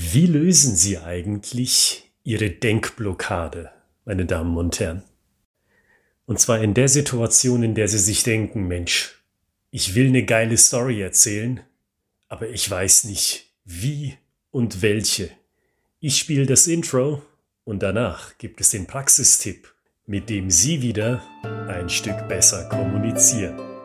Wie lösen Sie eigentlich Ihre Denkblockade, meine Damen und Herren? Und zwar in der Situation, in der Sie sich denken, Mensch, ich will eine geile Story erzählen, aber ich weiß nicht, wie und welche. Ich spiele das Intro und danach gibt es den Praxistipp, mit dem Sie wieder ein Stück besser kommunizieren.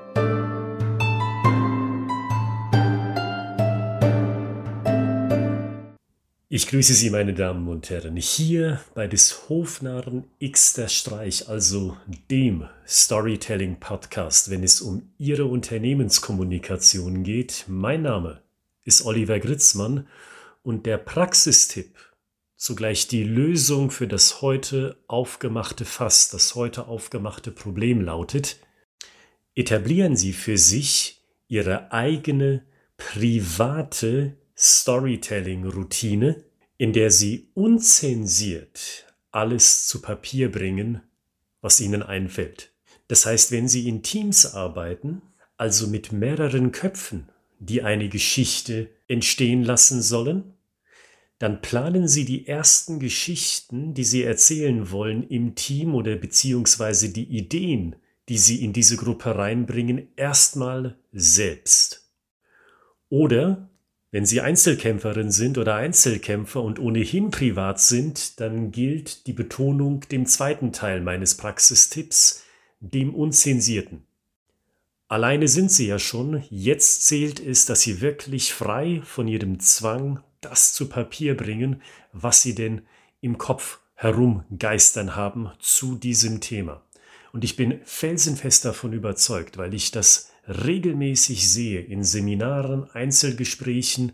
Ich grüße Sie, meine Damen und Herren, hier bei des Hofnarren der Streich, also dem Storytelling Podcast, wenn es um Ihre Unternehmenskommunikation geht. Mein Name ist Oliver Gritzmann und der Praxistipp, zugleich die Lösung für das heute aufgemachte Fass, das heute aufgemachte Problem lautet, etablieren Sie für sich Ihre eigene private Storytelling-Routine, in der Sie unzensiert alles zu Papier bringen, was Ihnen einfällt. Das heißt, wenn Sie in Teams arbeiten, also mit mehreren Köpfen, die eine Geschichte entstehen lassen sollen, dann planen Sie die ersten Geschichten, die Sie erzählen wollen im Team oder beziehungsweise die Ideen, die Sie in diese Gruppe reinbringen, erstmal selbst. Oder wenn Sie Einzelkämpferin sind oder Einzelkämpfer und ohnehin privat sind, dann gilt die Betonung dem zweiten Teil meines Praxistipps, dem Unzensierten. Alleine sind Sie ja schon, jetzt zählt es, dass Sie wirklich frei von Ihrem Zwang das zu Papier bringen, was Sie denn im Kopf herumgeistern haben zu diesem Thema. Und ich bin felsenfest davon überzeugt, weil ich das regelmäßig sehe in Seminaren, Einzelgesprächen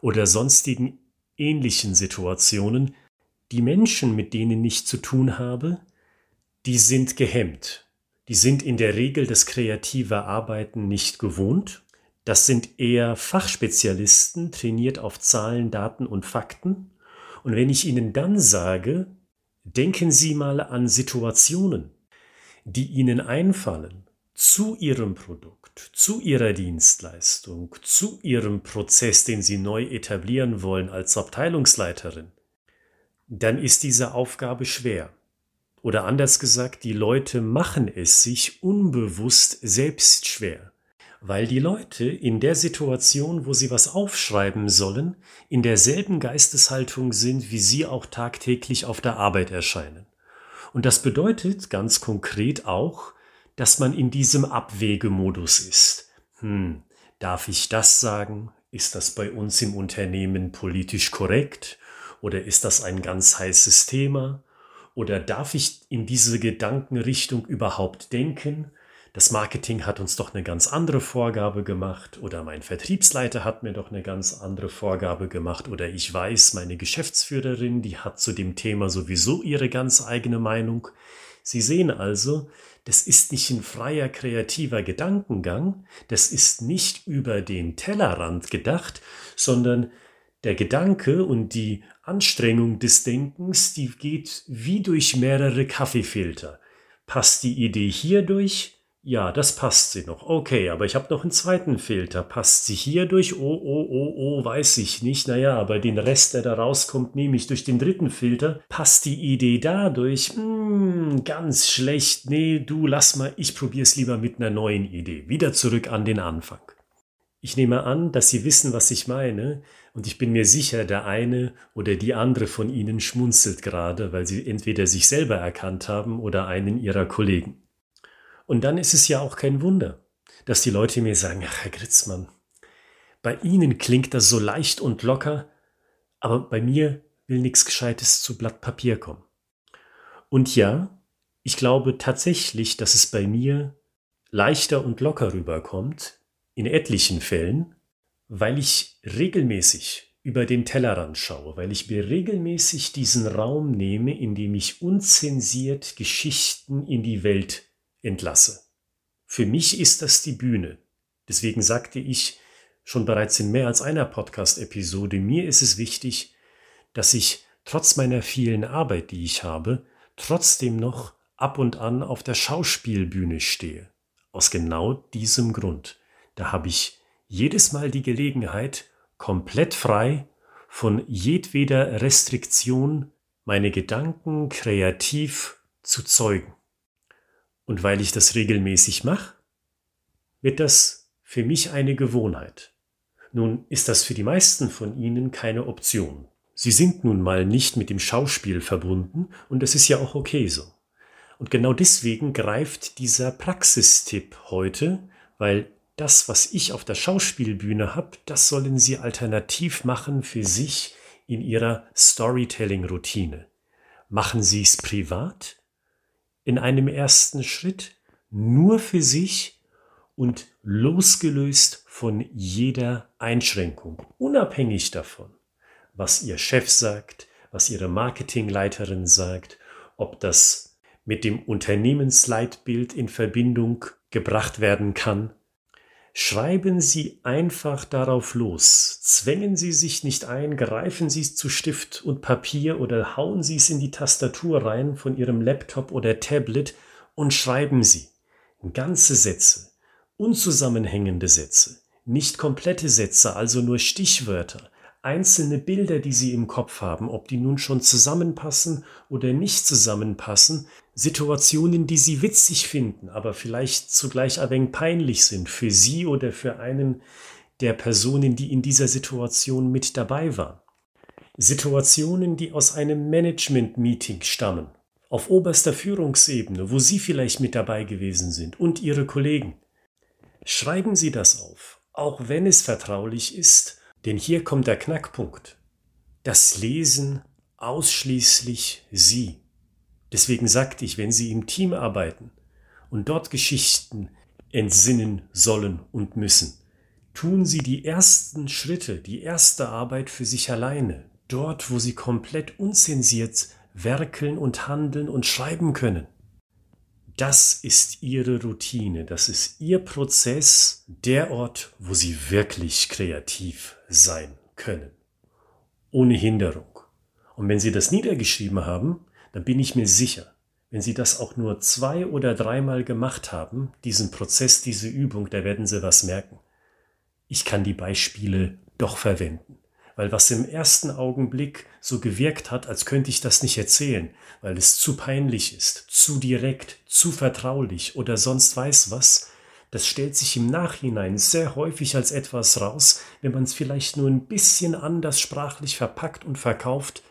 oder sonstigen ähnlichen Situationen, die Menschen, mit denen ich zu tun habe, die sind gehemmt. Die sind in der Regel das kreative Arbeiten nicht gewohnt. Das sind eher Fachspezialisten, trainiert auf Zahlen, Daten und Fakten. Und wenn ich ihnen dann sage, denken Sie mal an Situationen, die Ihnen einfallen zu Ihrem Produkt zu Ihrer Dienstleistung, zu Ihrem Prozess, den Sie neu etablieren wollen als Abteilungsleiterin, dann ist diese Aufgabe schwer. Oder anders gesagt, die Leute machen es sich unbewusst selbst schwer, weil die Leute in der Situation, wo sie was aufschreiben sollen, in derselben Geisteshaltung sind, wie sie auch tagtäglich auf der Arbeit erscheinen. Und das bedeutet ganz konkret auch, dass man in diesem Abwägemodus ist. Hm, darf ich das sagen? Ist das bei uns im Unternehmen politisch korrekt? Oder ist das ein ganz heißes Thema? Oder darf ich in diese Gedankenrichtung überhaupt denken? Das Marketing hat uns doch eine ganz andere Vorgabe gemacht oder mein Vertriebsleiter hat mir doch eine ganz andere Vorgabe gemacht oder ich weiß, meine Geschäftsführerin, die hat zu dem Thema sowieso ihre ganz eigene Meinung. Sie sehen also, das ist nicht ein freier kreativer Gedankengang, das ist nicht über den Tellerrand gedacht, sondern der Gedanke und die Anstrengung des Denkens, die geht wie durch mehrere Kaffeefilter. Passt die Idee hier durch? Ja, das passt sie noch. Okay, aber ich habe noch einen zweiten Filter. Passt sie hier durch? Oh, oh, oh, oh, weiß ich nicht. Naja, aber den Rest, der da rauskommt, nehme ich durch den dritten Filter. Passt die Idee dadurch? Hm, ganz schlecht. Nee, du lass mal, ich probiere es lieber mit einer neuen Idee. Wieder zurück an den Anfang. Ich nehme an, dass Sie wissen, was ich meine, und ich bin mir sicher, der eine oder die andere von Ihnen schmunzelt gerade, weil Sie entweder sich selber erkannt haben oder einen Ihrer Kollegen. Und dann ist es ja auch kein Wunder, dass die Leute mir sagen, ach Herr Gritzmann, bei Ihnen klingt das so leicht und locker, aber bei mir will nichts Gescheites zu Blatt Papier kommen. Und ja, ich glaube tatsächlich, dass es bei mir leichter und locker rüberkommt, in etlichen Fällen, weil ich regelmäßig über den Tellerrand schaue, weil ich mir regelmäßig diesen Raum nehme, in dem ich unzensiert Geschichten in die Welt entlasse. Für mich ist das die Bühne. Deswegen sagte ich schon bereits in mehr als einer Podcast-Episode, mir ist es wichtig, dass ich trotz meiner vielen Arbeit, die ich habe, trotzdem noch ab und an auf der Schauspielbühne stehe. Aus genau diesem Grund. Da habe ich jedes Mal die Gelegenheit, komplett frei von jedweder Restriktion meine Gedanken kreativ zu zeugen. Und weil ich das regelmäßig mache, wird das für mich eine Gewohnheit. Nun ist das für die meisten von Ihnen keine Option. Sie sind nun mal nicht mit dem Schauspiel verbunden und das ist ja auch okay so. Und genau deswegen greift dieser Praxistipp heute, weil das, was ich auf der Schauspielbühne habe, das sollen Sie alternativ machen für sich in Ihrer Storytelling-Routine. Machen Sie es privat, in einem ersten Schritt, nur für sich und losgelöst von jeder Einschränkung, unabhängig davon, was Ihr Chef sagt, was Ihre Marketingleiterin sagt, ob das mit dem Unternehmensleitbild in Verbindung gebracht werden kann. Schreiben Sie einfach darauf los. Zwängen Sie sich nicht ein, greifen Sie es zu Stift und Papier oder hauen Sie es in die Tastatur rein von Ihrem Laptop oder Tablet und schreiben Sie ganze Sätze, unzusammenhängende Sätze, nicht komplette Sätze, also nur Stichwörter, einzelne Bilder, die Sie im Kopf haben, ob die nun schon zusammenpassen oder nicht zusammenpassen, Situationen, die Sie witzig finden, aber vielleicht zugleich ein wenig peinlich sind für Sie oder für einen der Personen, die in dieser Situation mit dabei waren. Situationen, die aus einem Management-Meeting stammen, auf oberster Führungsebene, wo Sie vielleicht mit dabei gewesen sind und Ihre Kollegen. Schreiben Sie das auf, auch wenn es vertraulich ist, denn hier kommt der Knackpunkt. Das lesen ausschließlich Sie. Deswegen sagte ich, wenn Sie im Team arbeiten und dort Geschichten entsinnen sollen und müssen, tun Sie die ersten Schritte, die erste Arbeit für sich alleine, dort, wo Sie komplett unzensiert werkeln und handeln und schreiben können. Das ist Ihre Routine, das ist Ihr Prozess, der Ort, wo Sie wirklich kreativ sein können. Ohne Hinderung. Und wenn Sie das niedergeschrieben haben, dann bin ich mir sicher, wenn Sie das auch nur zwei oder dreimal gemacht haben, diesen Prozess, diese Übung, da werden Sie was merken. Ich kann die Beispiele doch verwenden weil was im ersten Augenblick so gewirkt hat, als könnte ich das nicht erzählen, weil es zu peinlich ist, zu direkt, zu vertraulich oder sonst weiß was, das stellt sich im Nachhinein sehr häufig als etwas raus, wenn man es vielleicht nur ein bisschen anders sprachlich verpackt und verkauft.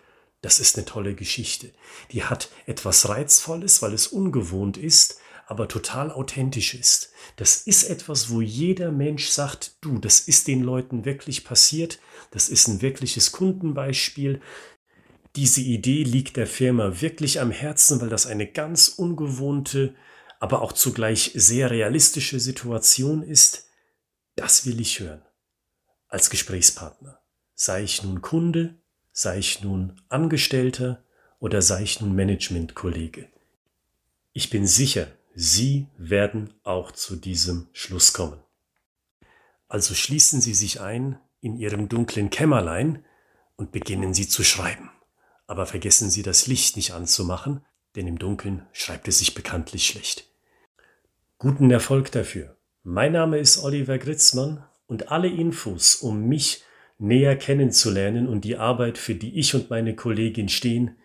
Das ist eine tolle Geschichte. Die hat etwas Reizvolles, weil es ungewohnt ist, aber total authentisch ist. Das ist etwas, wo jeder Mensch sagt, du, das ist den Leuten wirklich passiert, das ist ein wirkliches Kundenbeispiel. Diese Idee liegt der Firma wirklich am Herzen, weil das eine ganz ungewohnte, aber auch zugleich sehr realistische Situation ist. Das will ich hören. Als Gesprächspartner. Sei ich nun Kunde, sei ich nun Angestellter oder sei ich nun Managementkollege. Ich bin sicher, Sie werden auch zu diesem Schluss kommen. Also schließen Sie sich ein in Ihrem dunklen Kämmerlein und beginnen Sie zu schreiben. Aber vergessen Sie das Licht nicht anzumachen, denn im Dunkeln schreibt es sich bekanntlich schlecht. Guten Erfolg dafür. Mein Name ist Oliver Gritzmann und alle Infos, um mich näher kennenzulernen und die Arbeit, für die ich und meine Kollegin stehen,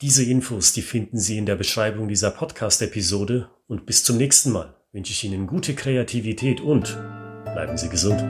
diese Infos, die finden Sie in der Beschreibung dieser Podcast-Episode und bis zum nächsten Mal wünsche ich Ihnen gute Kreativität und bleiben Sie gesund.